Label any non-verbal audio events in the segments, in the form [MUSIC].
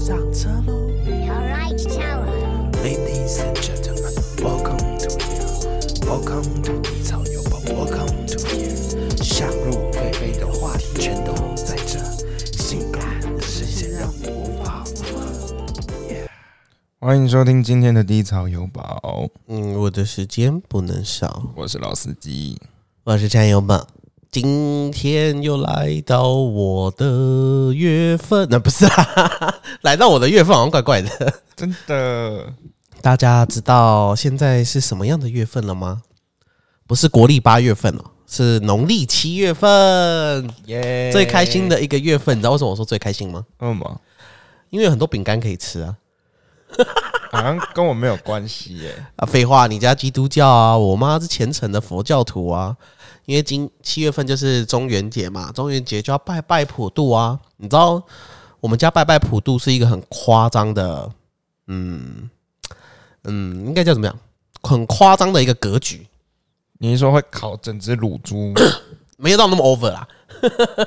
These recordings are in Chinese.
上车喽 Alright, Tower.，Ladies and gentlemen, welcome to here, welcome to 低草油宝，welcome to here。想入非非的话题全都在这，性感的视线让我无法负荷。欢迎收听今天的低潮有宝，嗯，我的时间不能少。我是老司机。我是战友们，今天又来到我的月份，那、不是啊，[LAUGHS] 来到我的月份好像怪怪的。真的，大家知道现在是什么样的月份了吗？不是国历八月份哦，是农历七月份，耶最开心的一个月份。你知道为什么我说最开心吗？为什么？因为有很多饼干可以吃啊。[LAUGHS] 好像跟我没有关系耶。啊，废话，你家基督教啊，我妈是虔诚的佛教徒啊。因为今七月份就是中元节嘛，中元节就要拜拜普渡啊。你知道我们家拜拜普渡是一个很夸张的，嗯嗯，应该叫怎么样？很夸张的一个格局，你是说会烤整只乳猪？[COUGHS] 没有到那么 over 啦。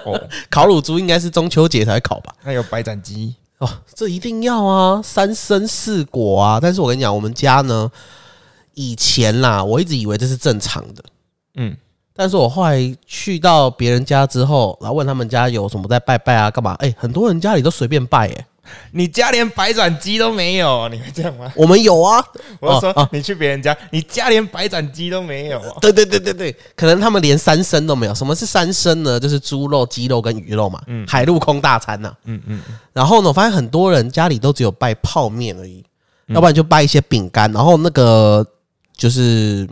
哦，[LAUGHS] 烤乳猪应该是中秋节才会烤吧？还有白斩鸡？哦，这一定要啊，三生四果啊！但是我跟你讲，我们家呢，以前啦，我一直以为这是正常的，嗯，但是我后来去到别人家之后，然后问他们家有什么在拜拜啊，干嘛？哎、很多人家里都随便拜、哎，你家连白斩鸡都没有，你会这样吗？我们有啊。[LAUGHS] 我是说，哦哦你去别人家，你家连白斩鸡都没有啊？对对对对对，可能他们连三牲都没有。什么是三牲呢？就是猪肉、鸡肉跟鱼肉嘛，海陆空大餐呐、嗯嗯，然后呢，我发现很多人家里都只有拜泡面而已，要不然就拜一些饼干，然后那个就是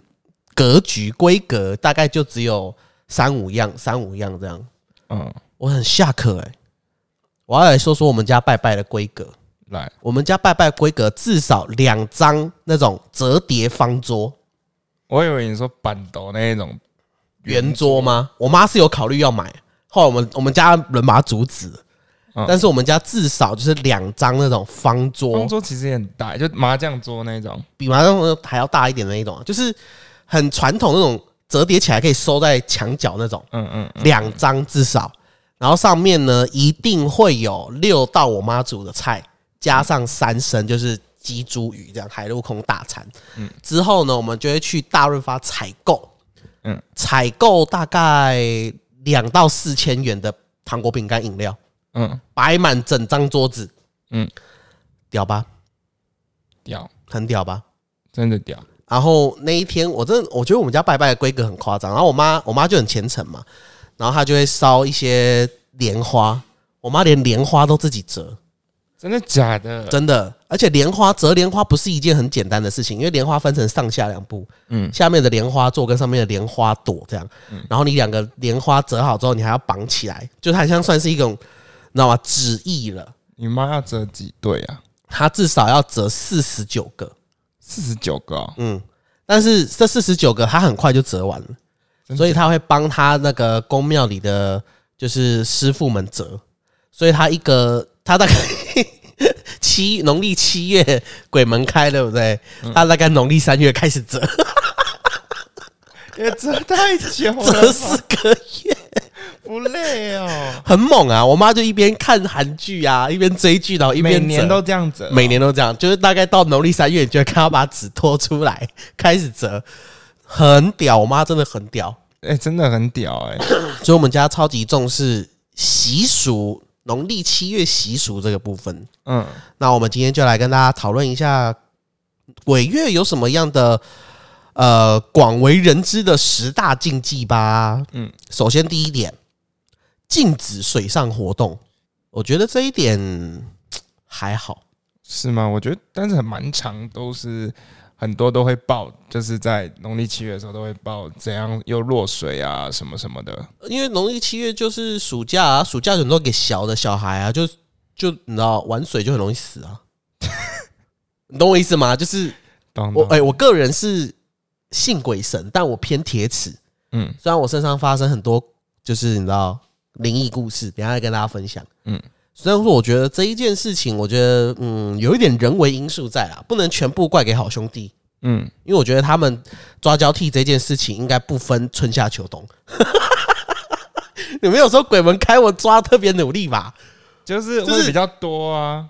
格局规格大概就只有三五样，三五样这样。嗯，我很下课哎、我要来说说我们家拜拜的规格。来，我们家拜拜规格至少两张那种折叠方桌，我以为你说板斗那一种圆桌吗？我妈是有考虑要买，后来我们我们家人把它阻止。嗯但是我们家至少就是两张那种方桌，方桌，其实也很大，就麻将桌那种。比麻将桌还要大一点的那一种啊，就是很传统那种折叠起来可以收在墙角那种，嗯嗯嗯，两张至少。然后上面呢一定会有六道我妈煮的菜，加上三牲，就是鸡、猪、鱼这样海陆空大餐。嗯之后呢，我们就会去大润发采购，嗯采购大概两到四千元的糖果、饼干、饮料，嗯，摆满整张桌子，嗯，屌吧？屌，很屌吧？真的屌。然后那一天，我真的我觉得我们家拜拜的规格很夸张。然后我妈我妈就很虔诚嘛，然后她就会烧一些莲花，我妈连莲花都自己折，真的假的？真的。而且莲花折莲花不是一件很简单的事情，因为莲花分成上下两步，嗯下面的莲花座跟上面的莲花朵这样，然后你两个莲花折好之后，你还要绑起来，就它很像算是一种，你知道吗？纸艺了。你妈要折几对啊？她至少要折四十九个，四十九个哦，嗯，但是这四十九个他很快就折完了。所以他会帮他那个宫庙里的就是师傅们折，所以他一个他大概 [LAUGHS] 七农历七月鬼门开，对不对？嗯。他大概农历三月开始折，[LAUGHS] 也折太久了 [LAUGHS] 折四个月，不累哦。[LAUGHS] 很猛啊！我妈就一边看韩剧啊，一边追剧，然后一边每年都这样折哦，每年都这样，就是大概到农历三月，你就会看到把纸拖出来 [LAUGHS] 开始折，很屌。我妈真的很屌。哎、真的很屌哎、[COUGHS] 所以我们家超级重视习俗，农历七月习俗这个部分。嗯，那我们今天就来跟大家讨论一下鬼月有什么样的呃广为人知的十大禁忌吧。嗯嗯，首先第一点，禁止水上活动，我觉得这一点嘖还好。是吗？我觉得，但是很蛮长，都是很多都会报，就是在农历七月的时候都会报怎样又落水啊什么什么的。因为农历七月就是暑假啊，暑假很多给小的小孩啊，就就你知道玩水就很容易死啊，[LAUGHS] 你懂我意思吗？就是懂懂我哎、我个人是信鬼神，但我偏铁齿。嗯虽然我身上发生很多就是你知道灵异故事，等一下再跟大家分享。嗯，虽然说我觉得这一件事情，我觉得嗯有一点人为因素在啦，不能全部怪给好兄弟。嗯，因为我觉得他们抓交替这件事情应该不分春夏秋冬。[LAUGHS] 你们有时候鬼门开，我抓特别努力吧？就是就是会比较多啊。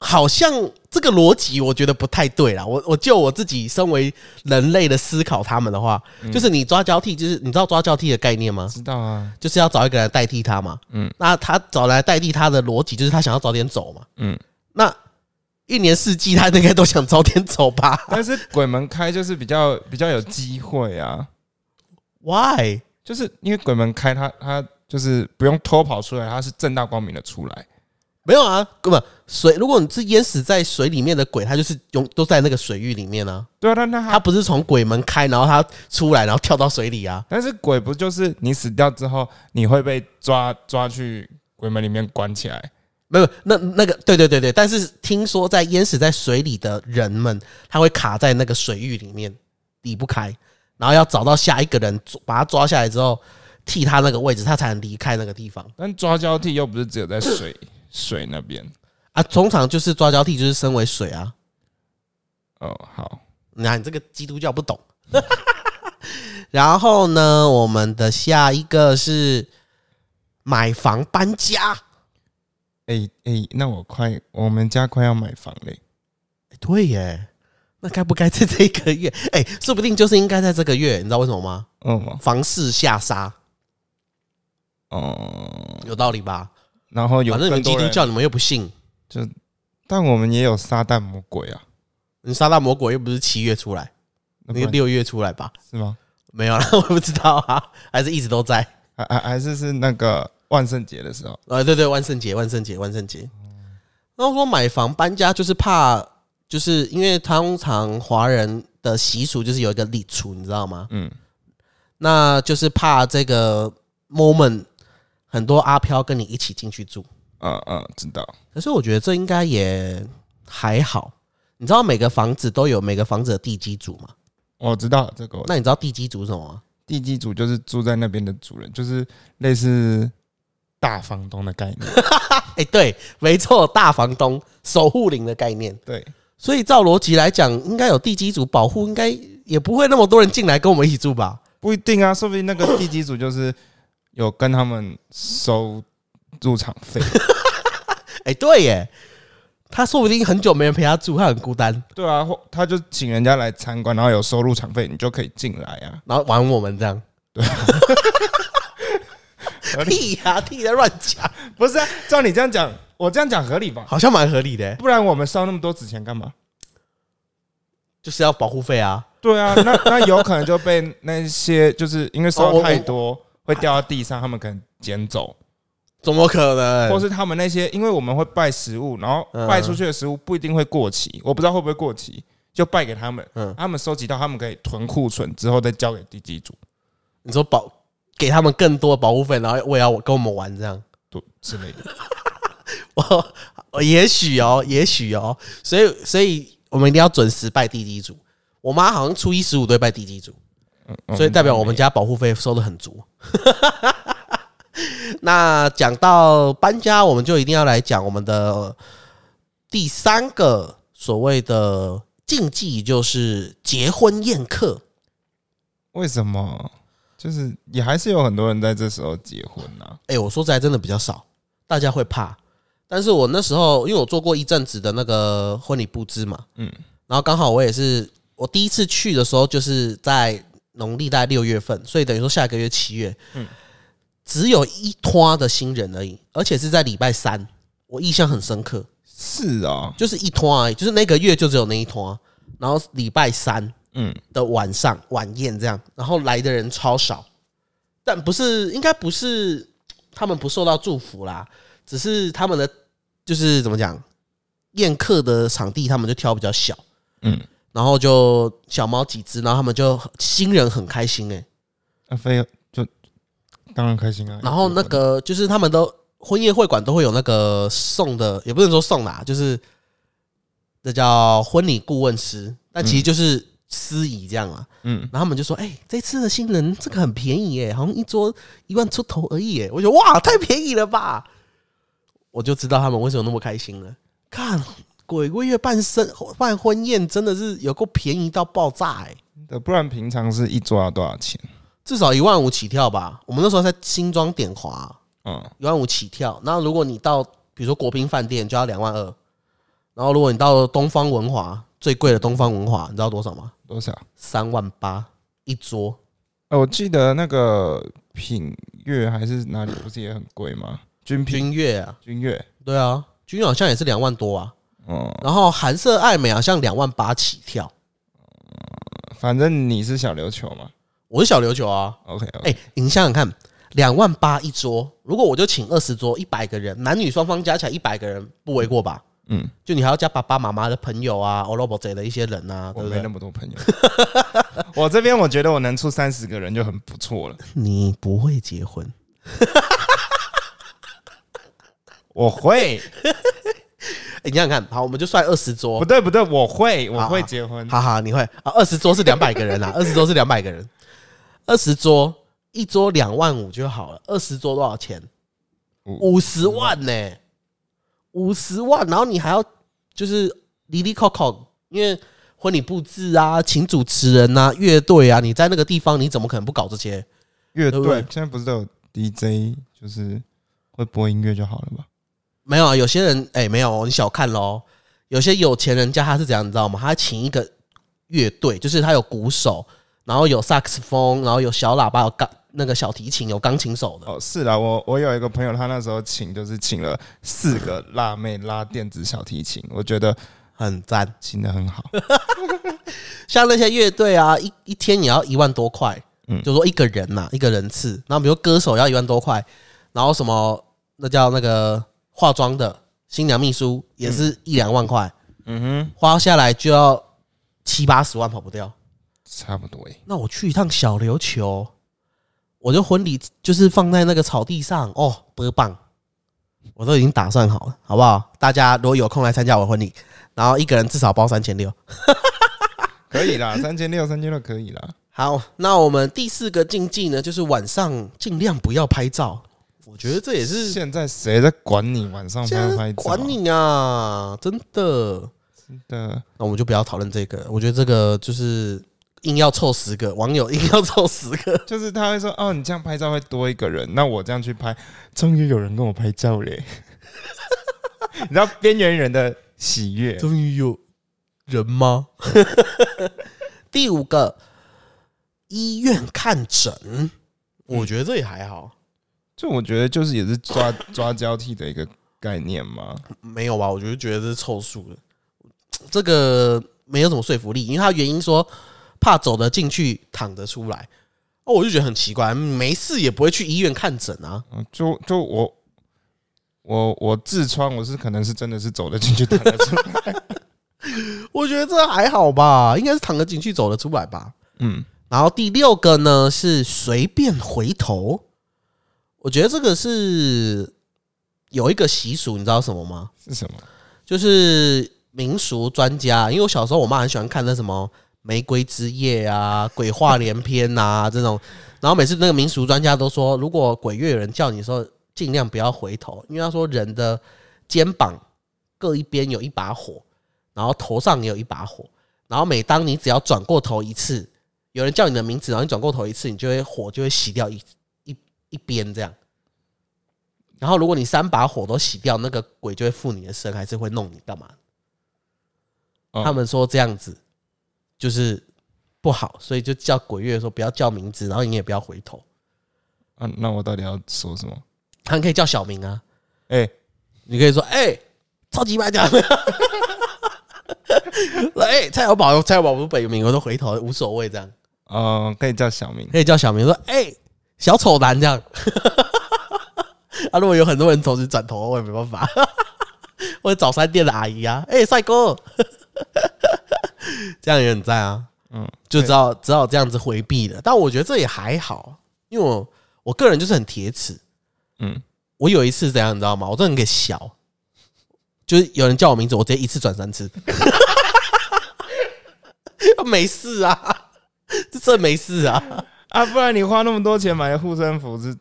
好像这个逻辑我觉得不太对啦。我我就我自己身为人类的思考，他们的话，就是你抓交替，就是你知道抓交替的概念吗？知道啊，就是要找一个人来代替他嘛。嗯嗯，那他找来代替他的逻辑就是他想要早点走嘛。嗯，那一年四季他应该都想早点走吧但是鬼门开就是比较比较有机会啊，？Why？就是因为鬼门开他他就是不用偷跑出来，他是正大光明的出来。没有啊，根本水，如果你是淹死在水里面的鬼，他就是永都在那个水域里面啊。对啊，但他他不是从鬼门开，然后他出来，然后跳到水里啊。但是鬼不就是你死掉之后，你会被抓抓去鬼门里面关起来？没有，那那个，对对对对，但是听说在淹死在水里的人们，他会卡在那个水域里面离不开，然后要找到下一个人把他抓下来之后，替他那个位置，他才能离开那个地方但抓交替又不是只有在水水那边。啊。通常就是抓交替，就是身为水啊。哦，好，你看你这个基督教不懂。[LAUGHS] 然后呢，我们的下一个是买房搬家。哎、哎、那我快，我们家快要买房嘞。对耶，那该不该在这个月？哎、说不定就是应该在这个月，你知道为什么吗？嗯，房市下杀，哦、有道理吧？然后有反正你们基督教你们又不信，但我们也有撒旦魔鬼啊，你撒旦魔鬼又不是七月出来，那不然个六月出来吧？是吗？没有啦，[LAUGHS] 我不知道啊，还是一直都在。还还还是是那个万圣节的时候，呃，对对，万圣节，万圣节，万圣节。然后说买房搬家就是怕，就是因为通常华人的习俗就是有一个礼厨，你知道吗？嗯，那就是怕这个 moment 很多阿飘跟你一起进去住。嗯嗯，知道。可是我觉得这应该也还好。你知道每个房子都有每个房子的地基组吗？我知道这个我，那你知道地基组是什么吗？地基组就是住在那边的主人，就是类似大房东的概念。[LAUGHS] 哎、对，没错，大房东守护灵的概念。对，所以照逻辑来讲，应该有地基组保护，应该也不会那么多人进来跟我们一起住吧？不一定啊，说不定那个地基组就是有跟他们收入场费。[LAUGHS] 哎、对耶，他说不定很久没人陪他住，他很孤单，对啊，或他就请人家来参观，然后有收入场费，你就可以进来啊。然后玩我们这样。[LAUGHS] 合理屁呀、屁在乱讲，不是啊，照你这样讲，我这样讲合理吧？好像蛮合理的耶，不然我们烧那么多纸钱干嘛？就是要保护费啊。对啊，那那有可能就被那些就是因为烧太多会掉到地上，他们可能捡走，怎么可能？或是他们那些因为我们会拜食物，然后嗯拜出去的食物不一定会过期，我不知道会不会过期，就拜给他们，嗯他们收集到，他们可以囤库存之后再交给地基组，你说保给他们更多的保护费，然后我也要我跟我们玩这样。对之类的。我 [LAUGHS] 我也许哦，也许哦，所以所以我们一定要准时拜地基组。我妈好像初一十五都会拜地基主，嗯所以代表我们家保护费收的很足。[LAUGHS] 那讲到搬家，我们就一定要来讲我们的第三个所谓的禁忌，就是结婚宴客。为什么？就是也还是有很多人在这时候结婚啊。哎、我说实在真的比较少，大家会怕。但是我那时候因为我做过一阵子的那个婚礼布置嘛，嗯嗯，然后刚好我也是我第一次去的时候，就是在农历大概六月份，所以等于说下个月七月，嗯嗯，只有一拖的新人而已，而且是在礼拜三，我印象很深刻，是啊，就是一拖而已，就是那个月就只有那一拖，然后礼拜三嗯，的晚上晚宴这样，然后来的人超少，但不是应该不是他们不受到祝福啦，只是他们的就是怎么讲，宴客的场地他们就挑比较小，嗯，然后就小猫几只，然后他们就新人很开心哎、那非就当然开心啊。然后那个就是他们都婚宴会馆都会有那个送的，也不能说送啦，就是这叫婚礼顾问师，但其实就是司仪这样啊。嗯，然后他们就说：“哎、这次的新人这个很便宜耶，好像一桌一万出头而已耶。”我觉得哇，太便宜了吧！我就知道他们为什么那么开心了。看鬼鬼月办生办婚宴真的是有够便宜到爆炸哎，对不然平常是一桌要多少钱？至少一万五起跳吧。我们那时候在新庄点华，嗯，一万五起跳。然后如果你到比如说国宾饭店就要两万二，然后如果你到东方文华最贵的东方文华，你知道多少吗？多少？三万八一桌。呃，我记得那个品悦还是哪里不是也很贵吗？君品君悦啊，君悦，对啊，君悦好像也是两万多啊。嗯，然后韩式爱美好像两万八起跳。反正你是小琉球嘛我是小琉球啊，，OK，哎、你想想看，两万八一桌，如果我就请二十桌，一百个人，男女双方加起来一百个人，不为过吧？嗯，就你还要加爸爸妈妈的朋友啊，欧罗伯贼的一些人啊，对不对我没那？么多朋友，[LAUGHS] 我这边我觉得我能出三十个人就很不错了。你不会结婚，[LAUGHS] 我会，哎、你想想看，好，我们就算二十桌不，对不对，我会，我会结婚。哈哈，你会啊？二十桌是两百个人啊，二十桌是两百个人，二十桌一桌两万五就好了，二十桌多少钱？五五十万呢、五十万，然后你还要就是离离扣扣，因为婚礼布置啊，请主持人啊，乐队啊，你在那个地方你怎么可能不搞这些？乐队现在不是都有 DJ，就是会播音乐就好了吧？没有啊，有些人哎、没有，你小看喽。有些有钱人家他是怎样，你知道吗？他请一个乐队，就是他有鼓手，然后有萨克斯风，然后有小喇叭，有钢那个小提琴，有钢琴手的。哦，是啦，我我有一个朋友，他那时候请就是请了四个辣妹拉电子小提琴，我觉得很赞。请的很好。[LAUGHS] 像那些乐队啊，一一天也要一万多块，嗯就说一个人呐、一个人次。然后比如歌手要一万多块，然后什么那叫那个化妆的新娘秘书也是一两万块，嗯哼花下来就要七八十万跑不掉。哼，差不多诶。那我去一趟小琉球，我就婚礼就是放在那个草地上哦，多棒！我都已经打算好了，好不好？大家如果有空来参加我的婚礼，然后一个人至少包三千六。可以啦，[LAUGHS] 三千六，三千六可以啦。好，那我们第四个禁忌呢，就是晚上尽量不要拍照。我觉得这也是现在谁在管你晚上拍不拍照？管你啊，真的。真的，那我们就不要讨论这个，我觉得这个就是硬要凑十个网友，[LAUGHS] 硬要凑十个。就是他会说哦，你这样拍照会多一个人，那我这样去拍，终于有人跟我拍照嘞。[LAUGHS] 你知道边缘人的喜悦，终于有人吗？[LAUGHS] 第五个，医院看诊，我觉得这也还好，就我觉得就是也是抓 [COUGHS] 抓交替的一个概念吗。没有吧？我就觉得这是凑数的，这个没有什么说服力，因为他原因说怕走得进去，躺得出来。哦，我就觉得很奇怪，没事也不会去医院看诊啊。嗯，就就我我我痔疮，我是可能是真的是走得进去，躺得出来。[LAUGHS] 我觉得这还好吧，应该是躺得进去，走得出来吧。嗯，然后第六个呢是随便回头，我觉得这个是有一个习俗，你知道什么吗？是什么？就是民俗专家，因为我小时候我妈很喜欢看那什么玫瑰之夜啊、鬼话连篇啊 [LAUGHS] 这种，然后每次那个民俗专家都说，如果鬼月有人叫你的时候，尽量不要回头，因为他说人的肩膀各一边有一把火，然后头上也有一把火，然后每当你只要转过头一次，有人叫你的名字，然后你转过头一次，你就会火就会熄掉一一一边这样。然后如果你三把火都熄掉，那个鬼就会附你的身，还是会弄你干嘛？哦他们说这样子就是不好，所以就叫鬼月的时候不要叫名字，然后你也不要回头。啊，那我到底要说什么？他可以叫小明啊，哎、你可以说哎、超级卖掉。[LAUGHS] 哎、蔡小宝，蔡小宝不是本名，我都回头无所谓，这样哦，可以叫小明。可以叫小明说哎、小丑男这样。[LAUGHS] 啊，如果有很多人同时转头，我也没办法。[LAUGHS] 或者早餐店的阿姨啊，哎、帅哥，这样也很赞啊。嗯，就只好只好这样子回避了。但我觉得这也还好，因为我我个人就是很铁齿。嗯，我有一次怎样，你知道吗？我真的很给小，就是有人叫我名字，我直接一次转三次，[LAUGHS] 没事啊，[LAUGHS] 这这没事啊。啊，不然你花那么多钱买的护身符是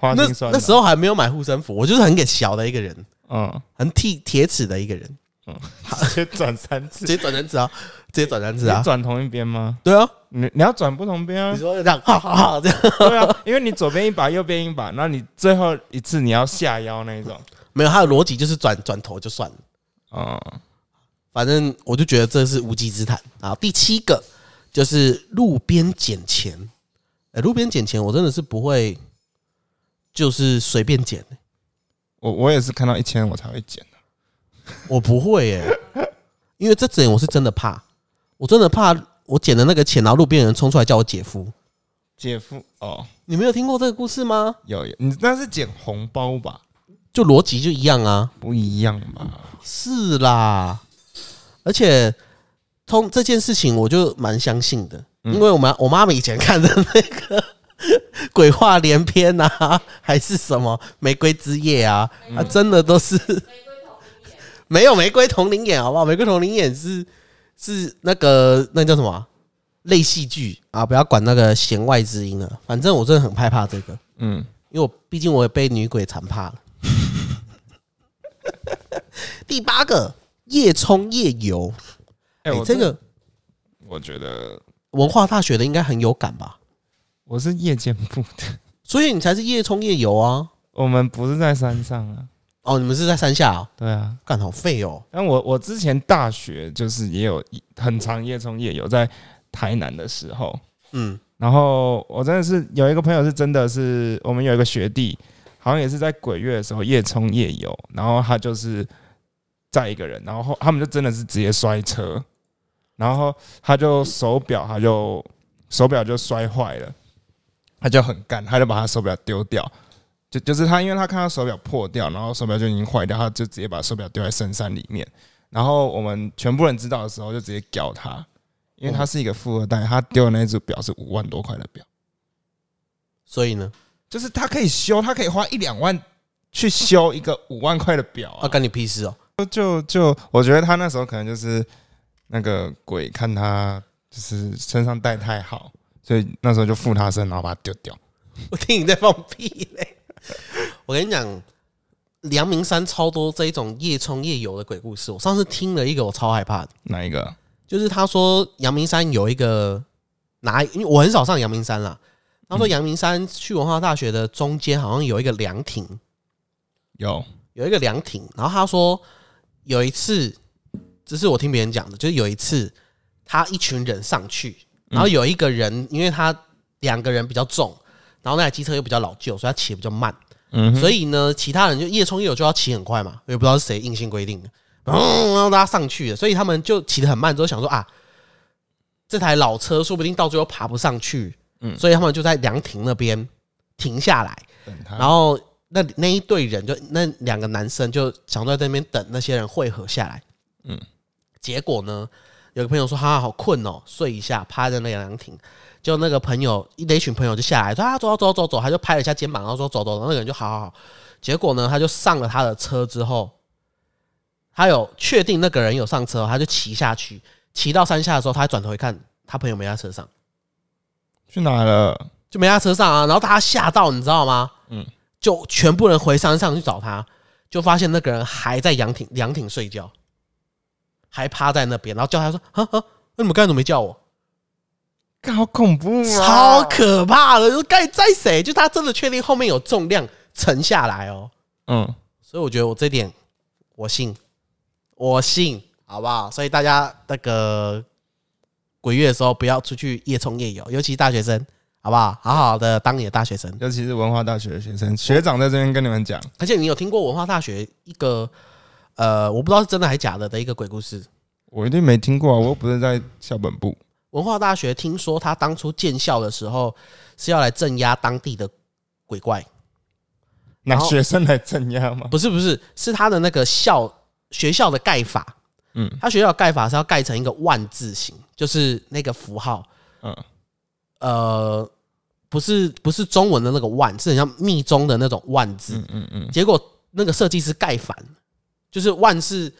花那心酸的。那时候还没有买护身符，我就是很给小的一个人，嗯，很铁铁齿的一个人，嗯 [LAUGHS] 直接转三次，直接转三次啊，直接转三次你啊。转同一边吗？对啊，你你要转不同边啊你？说这样，哈哈哈，这样对啊，因为你左边一把，右边一把，那你最后一次你要下腰那一种。没有，他的逻辑就是转转头就算了。哦，反正我就觉得这是无稽之谈啊。第七个就是路边捡钱，哎、路边捡钱我真的是不会，就是随便捡、我我也是看到一千我才会捡的。我不会耶、因为这点我是真的怕，我真的怕我捡的那个钱，然后路边有人冲出来叫我姐夫。姐夫哦，你没有听过这个故事吗？有有，你那是捡红包吧？就逻辑就一样啊。不一样嘛？是啦，而且通这件事情我就蛮相信的，因为我妈我妈妈以前看的那个 [LAUGHS] 鬼话连篇啊，还是什么玫瑰之夜啊，啊，真的都是 [LAUGHS] 没有玫瑰同林眼，好不好？玫瑰同林眼是是那个那叫什么啊类戏剧啊，不要管那个弦外之音了，反正我真的很害怕这个，嗯，因为我毕竟我也被女鬼缠怕了。[LAUGHS] 第八个夜冲夜游，哎、哎、我这个我觉得文化大学的应该很有感吧？我是夜间部的，所以你才是夜冲夜游啊！我们不是在山上啊。哦，你们是在山下哦？对啊，干好废哦！但我我之前大学就是也有一很长夜冲夜游，在台南的时候，嗯，然后我真的是有一个朋友是真的是我们有一个学弟，好像也是在鬼月的时候夜冲夜游，然后他就是载一个人，然后后他们就真的是直接摔车，然后他就手表他就手表就摔坏了，他就很干，他就把他手表丢掉。就就是他，因为他看到手表破掉，然后手表就已经坏掉，他就直接把手表丢在深山里面。然后我们全部人知道的时候，就直接屌他，因为他是一个富二代，他丢的那只表是五万多块的表，所以呢，就是他可以修，他可以花一两万去修一个五万块的表啊，啊。干你屁事哦！就就我觉得他那时候可能就是那个鬼看他就是身上带太好，所以那时候就附他身，然后把他丢掉。我听你在放屁嘞！我跟你讲，阳明山超多这一种夜冲夜游的鬼故事。我上次听了一个，我超害怕的，哪一个？就是他说阳明山有一个哪，因为我很少上阳明山啦。他说阳明山去文化大学的中间好像有一个凉亭，有有一个凉亭，然后他说有一次，这是我听别人讲的，就是有一次他一群人上去，然后有一个人，因为他两个人比较重，然后那台机车又比较老旧，所以他骑得比较慢，嗯所以呢，其他人就夜冲夜游就要骑很快嘛，我也不知道是谁硬性规定的，然后让大家上去了，所以他们就骑得很慢，之后想说啊，这台老车说不定到最后爬不上去，嗯所以他们就在凉亭那边停下来。然后那那一队人就那两个男生就想在那边等那些人汇合下来。嗯嗯，结果呢，有个朋友说他好困哦，睡一下，趴在那个凉亭。就那个朋友一一群朋友就下来说啊，走走走走走，他就拍了一下肩膀，然后说走走，然后那个人就好好好。结果呢，他就上了他的车之后，他有确定那个人有上车，他就骑下去，骑到山下的时候，他转头一看，他朋友没在车上。去哪了？就没在车上啊，然后大家吓到，你知道吗？嗯嗯，就全部人回山上去找他，就发现那个人还在凉亭凉亭睡觉，还趴在那边，然后叫他说：“啊啊，那你们刚才怎么没叫我？干好恐怖啊！超可怕的！就该在谁？就他真的确定后面有重量沉下来哦，嗯，所以我觉得我这点我信，我信，好不好？所以大家那个鬼月的时候不要出去夜冲夜游，尤其大学生，好不好？好好的当你的大学生。尤其是文化大学的学生，学长在这边跟你们讲，而且你有听过文化大学一个呃，我不知道是真的还是假的的一个鬼故事。我一定没听过啊，我又不是在校本部。文化大学听说他当初建校的时候是要来镇压当地的鬼怪，拿学生来镇压吗？不是不是，是他的那个校学校的盖法。嗯他学校的盖法是要盖成一个万字形，就是那个符号，嗯，呃，不是不是中文的那个万，是很像密宗的那种万字。嗯嗯嗯，结果那个设计师盖反，就是万是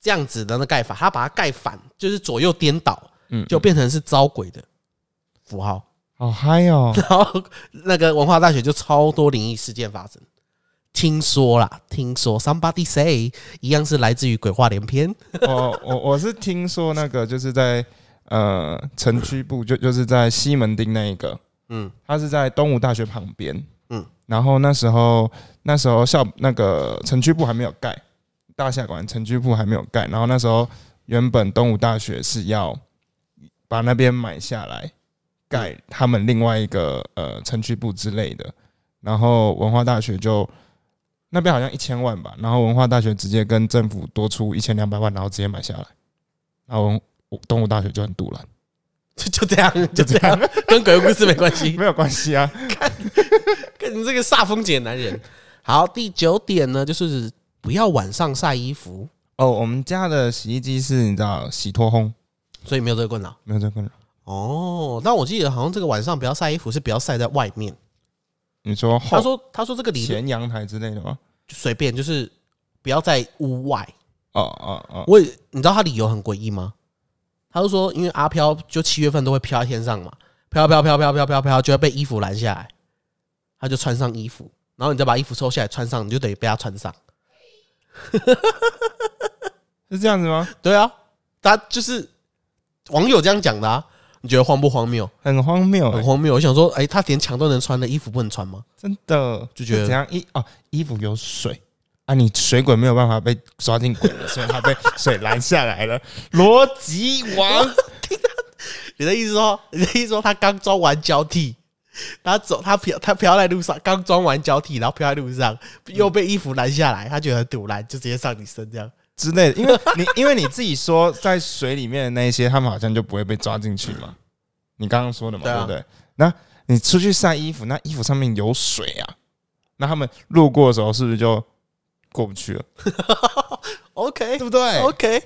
这样子的那盖法，他把它盖反，就是左右颠倒，嗯就变成是招鬼的符号。好嗨哦！[LAUGHS] 然后那个文化大学就超多灵异事件发生。听说啦，听说 somebody say 一样是来自于鬼话连篇。[LAUGHS] 我我我是听说那个就是在呃城区部，就就是在西门町那一个，嗯他是在东吴大学旁边，嗯嗯，然后那时候那时候校那个城区部还没有盖，大厦馆城区部还没有盖，然后那时候原本东吴大学是要把那边买下来，盖他们另外一个呃城区部之类的，然后文化大学就那边好像一千万吧，然后文化大学直接跟政府多出一千两百万，然后直接买下来，然后东吴大学就很堵了，[LAUGHS] 就就这样，就这样，[LAUGHS] 跟鬼故事没关系。[LAUGHS] 没有关系啊，跟你这个煞风景的男人。好，第九点呢，就是不要晚上晒衣服，哦，我们家的洗衣机是你知道洗脱烘，所以没有这个困扰。没有这个困扰。哦，但我记得好像这个晚上不要晒衣服，是不要晒在外面。你说他后说他说这个理论前阳台之类的吗？就随便，就是不要在屋外。哦哦哦，我也你知道他理由很诡异吗？他就说，因为阿飘就七月份都会飘在天上嘛，飘飘飘飘飘飘飘，就会被衣服拦下来，他就穿上衣服，然后你再把衣服收下来穿上，你就等于被他穿上。[LAUGHS] 是这样子吗？对啊，他就是网友这样讲的啊，你觉得荒不荒谬？很荒谬、欸，很荒谬。我想说，哎、他连墙都能穿的衣服不能穿吗？真的就觉得是怎样衣哦，衣服有水啊，你水鬼没有办法被抓进鬼了，[LAUGHS] 所以他被水拦下来了。逻辑王，[LAUGHS] 你的意思说，你的意思说他刚装完交替，他走他飘他飘在路上，刚装完交替，然后飘在路上，又被衣服拦下来，他觉得很堵拦，就直接上你身这样。之类的，因为你 [LAUGHS] 因为你自己说在水里面的那一些，他们好像就不会被抓进去嘛。你刚刚说的嘛，对啊对不对？那你出去晒衣服，那衣服上面有水啊，那他们路过的时候是不是就过不去了？[LAUGHS] OK 对不对？OK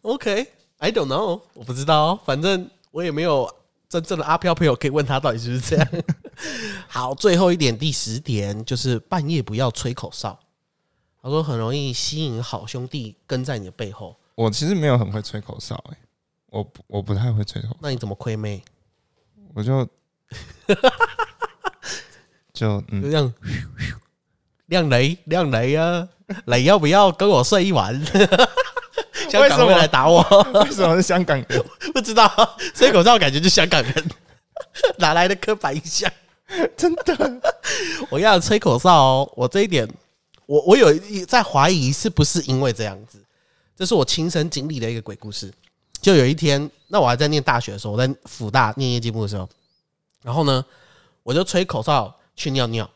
OK，I don't know，我不知道，反正我也没有真正的阿飘朋友可以问他到底是不是这样。[LAUGHS] 好，最后一点，第十点就是半夜不要吹口哨。他说很容易吸引好兄弟跟在你的背后，我其实没有很会吹口哨、欸，我不我不太会吹口哨，那你怎么亏妹？我就 [LAUGHS] 就就嗯，这样，亮雷亮雷啊，雷要不要跟我睡一晚？[LAUGHS] 香港会来打我，为什么？是香港人？[LAUGHS] 不知道。吹口哨感觉就香港人，哪来的刻板印象？真的，我要吹口哨哦，我这一点，我我有一在怀疑是不是因为这样子，这是我亲身经历的一个鬼故事。就有一天，那我还在念大学的时候，我在辅大念业绩部的时候，然后呢，我就吹口哨去尿尿，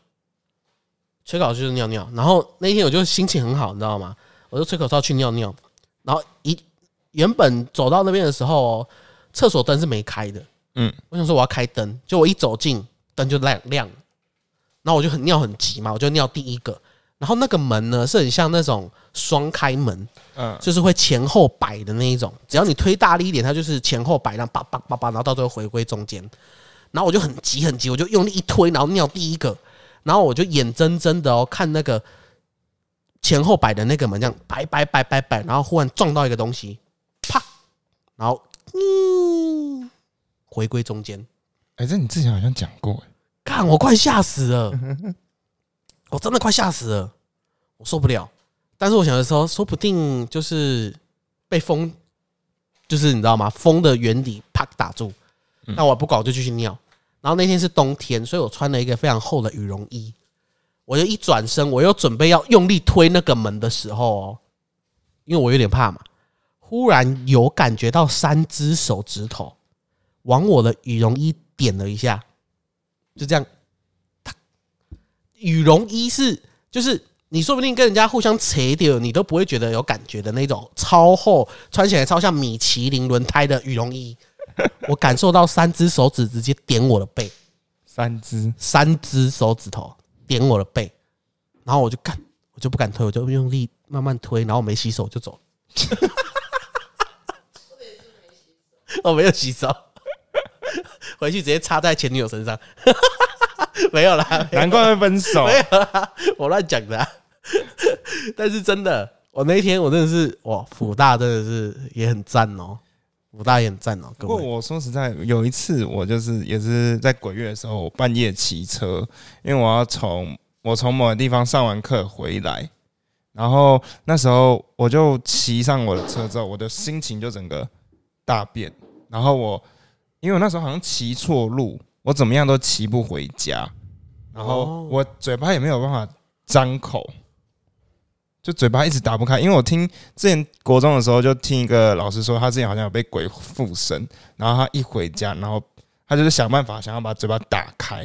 吹口哨就是尿尿。然后那一天我就心情很好，你知道吗？我就吹口哨去尿尿，然后一原本走到那边的时候哦，厕所灯是没开的，嗯，我想说我要开灯，就我一走近灯就亮亮了，然后我就很尿很急嘛，我就尿第一个，然后那个门呢是很像那种双开门，嗯，就是会前后摆的那一种，只要你推大力一点，它就是前后摆，然后叭叭叭叭，然后到最后回归中间。然后我就很急很急，我就用力一推，然后尿第一个，然后我就眼睁睁的哦看那个前后摆的那个门这样摆摆摆摆摆，然后忽然撞到一个东西，啪，然后嗯，回归中间，哎、这你之前好像讲过、欸，看我快吓死了，[LAUGHS] 我真的快吓死了，我受不了。但是我想的时候，说不定就是被风，就是你知道吗？风的原理啪打住。那我不管，我就继续尿。然后那天是冬天，所以我穿了一个非常厚的羽绒衣。我就一转身，我又准备要用力推那个门的时候哦，因为我有点怕嘛，忽然有感觉到三只手指头往我的羽绒衣点了一下，就这样。啪羽绒衣是就是你说不定跟人家互相扯掉，你都不会觉得有感觉的那种超厚，穿起来超像米其林轮胎的羽绒衣。[LAUGHS] 我感受到三只手指直接点我的背，三只，三只手指头点我的背，然后我就干，我就不敢推，我就用力慢慢推，然后我没洗手就走了。[LAUGHS] [LAUGHS] 我没有洗手，回去直接插在前女友身上。[LAUGHS] 没有啦，难怪会分手。没有啦，我乱讲的啊、但是真的，我那一天我真的是哇，福大真的是也很赞哦，福大也很赞哦，不过我说实在，有一次我就是也是在鬼月的时候，我半夜骑车，因为我要从我从某个地方上完课回来，然后那时候我就骑上我的车之后，我的心情就整个大变，然后我因为我那时候好像骑错路，我怎么样都骑不回家，然后哦我嘴巴也没有办法张口，就嘴巴一直打不开。因为我听之前国中的时候，就听一个老师说，他之前好像有被鬼附身，然后他一回家，然后他就是想办法想要把嘴巴打开，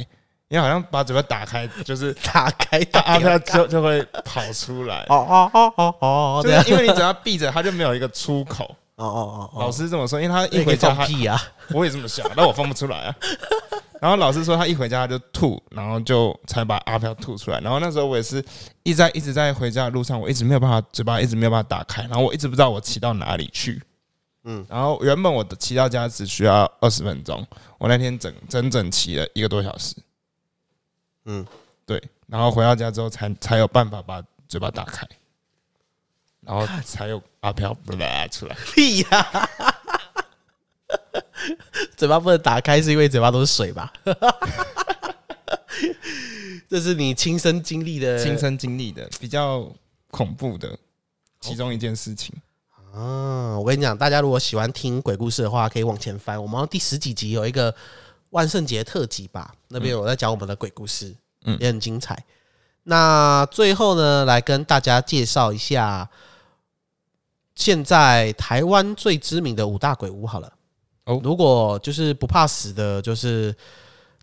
因为好像把嘴巴打开，[LAUGHS] 就是打开阿打开就就会跑出来。哦哦哦哦哦，就这样是因为你只要闭着，他就没有一个出口。哦哦哦，老师这么说，因为他一一回回家 [LAUGHS] 我也这么想，但我放不出来啊。然后老师说他一回家他就吐，然后就才把阿飘吐出来。然后那时候我也是一直在一直在回家的路上，我一直没有办法嘴巴一直没有办法打开，然后我一直不知道我骑到哪里去。嗯嗯，然后原本我的骑到家只需要二十分钟，我那天整整整骑了一个多小时。嗯，对，然后回到家之后才才有办法把嘴巴打开，然后才有阿飘啦出来。屁呀！[LAUGHS] 嘴巴不能打开，是因为嘴巴都是水吧？[LAUGHS] 这是你亲身经历的亲身经历的比较恐怖的其中一件事情。啊！我跟你讲，大家如果喜欢听鬼故事的话，可以往前翻。我们第十几集有一个万圣节特辑吧，那边我在讲我们的鬼故事，嗯也很精彩。那最后呢，来跟大家介绍一下现在台湾最知名的五大鬼屋好了。哦。如果就是不怕死的，就是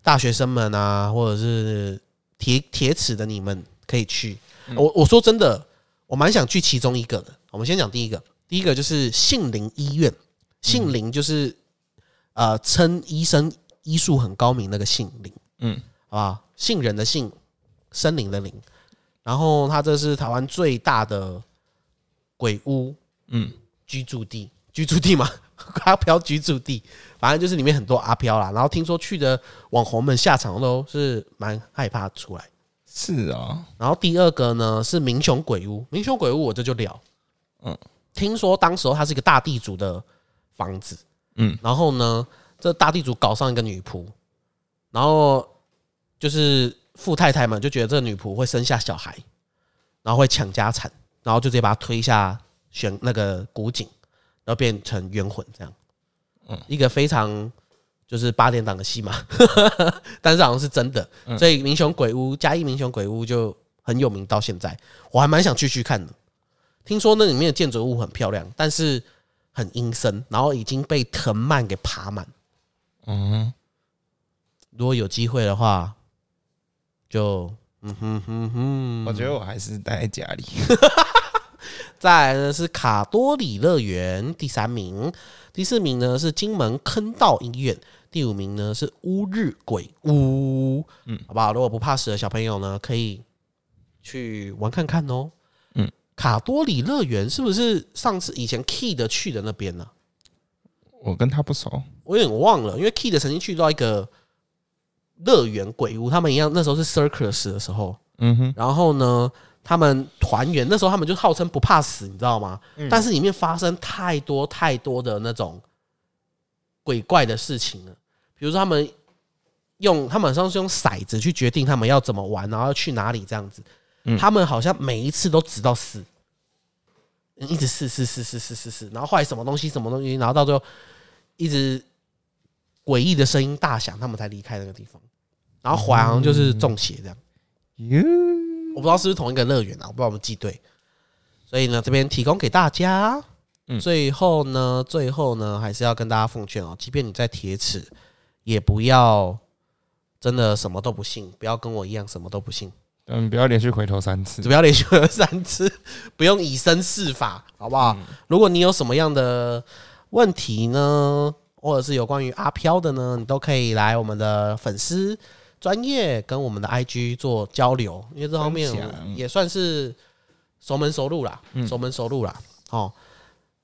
大学生们啊，或者是铁铁齿的你们可以去。我我说真的，我蛮想去其中一个的。我们先讲第一个，第一个就是杏林医院，杏林就是呃称医生医术很高明那个杏林，嗯，好吧，杏仁的杏，森林的林。然后它这是台湾最大的鬼屋嗯，居住地，居住地嘛，[LAUGHS] 阿飘居住地，反正就是里面很多阿飘啦。然后听说去的网红们下场都是蛮害怕出来。是啊，然后第二个呢是民雄鬼屋，民雄鬼屋我这就聊，嗯嗯，听说当时候它是一个大地主的房子，嗯，然后呢，这大地主搞上一个女仆，然后就是富太太们就觉得这个女仆会生下小孩，然后会抢家产，然后就直接把她推下悬那个古井，然后变成冤魂这样，嗯嗯，一个非常就是八点档的戏嘛，但是好像是真的，嗯所以民雄鬼屋嘉义民雄鬼屋就很有名到现在，我还蛮想去去看的。听说那里面的建筑物很漂亮，但是很阴森，然后已经被藤蔓给爬满。嗯，如果有机会的话，就嗯哼哼哼，我觉得我还是待在家里。[LAUGHS] 再来呢是卡多里乐园第三名，第四名呢是金门坑道医院，第五名呢是乌日鬼屋。嗯，好不好？如果不怕死的小朋友呢，可以去玩看看哦。嗯嗯，卡多里乐园是不是上次以前 Key 的去的那边呢、我跟他不熟，我有点忘了，因为 Key 的曾经去到一个乐园鬼屋，他们一样那时候是 Circus 的时候，嗯哼，然后呢，他们团员那时候他们就号称不怕死，你知道吗？但是里面发生太多太多的那种鬼怪的事情了，比如说他们用他们好像是用骰子去决定他们要怎么玩，然后要去哪里这样子。嗯他们好像每一次都直到死，一直试试试试试试试，然后后来什么东西什么东西，然后到最后一直诡异的声音大响，他们才离开那个地方。然后后来好像就是中邪这样。哟，我不知道是不是同一个乐园啊，我不知道我们记对。所以呢，这边提供给大家。嗯最后呢，最后呢，还是要跟大家奉劝哦，即便你在铁齿，也不要真的什么都不信，不要跟我一样什么都不信，嗯，不要连续回头三次只。不要连续回头三次，不用以身试法，好不好？如果你有什么样的问题呢，或者是有关于阿飘的呢，你都可以来我们的粉丝专业跟我们的 IG 做交流，因为这方面也算是熟门熟路啦，熟门熟路啦。哦，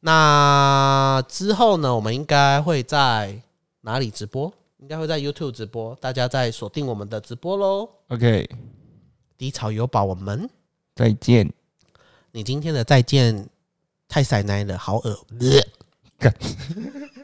那之后呢，我们应该会在哪里直播？应该会在 YouTube 直播，大家再锁定我们的直播喽。OK，低潮有宝，我们再见。你今天的再见太塞奶了，好恶。干 [LAUGHS]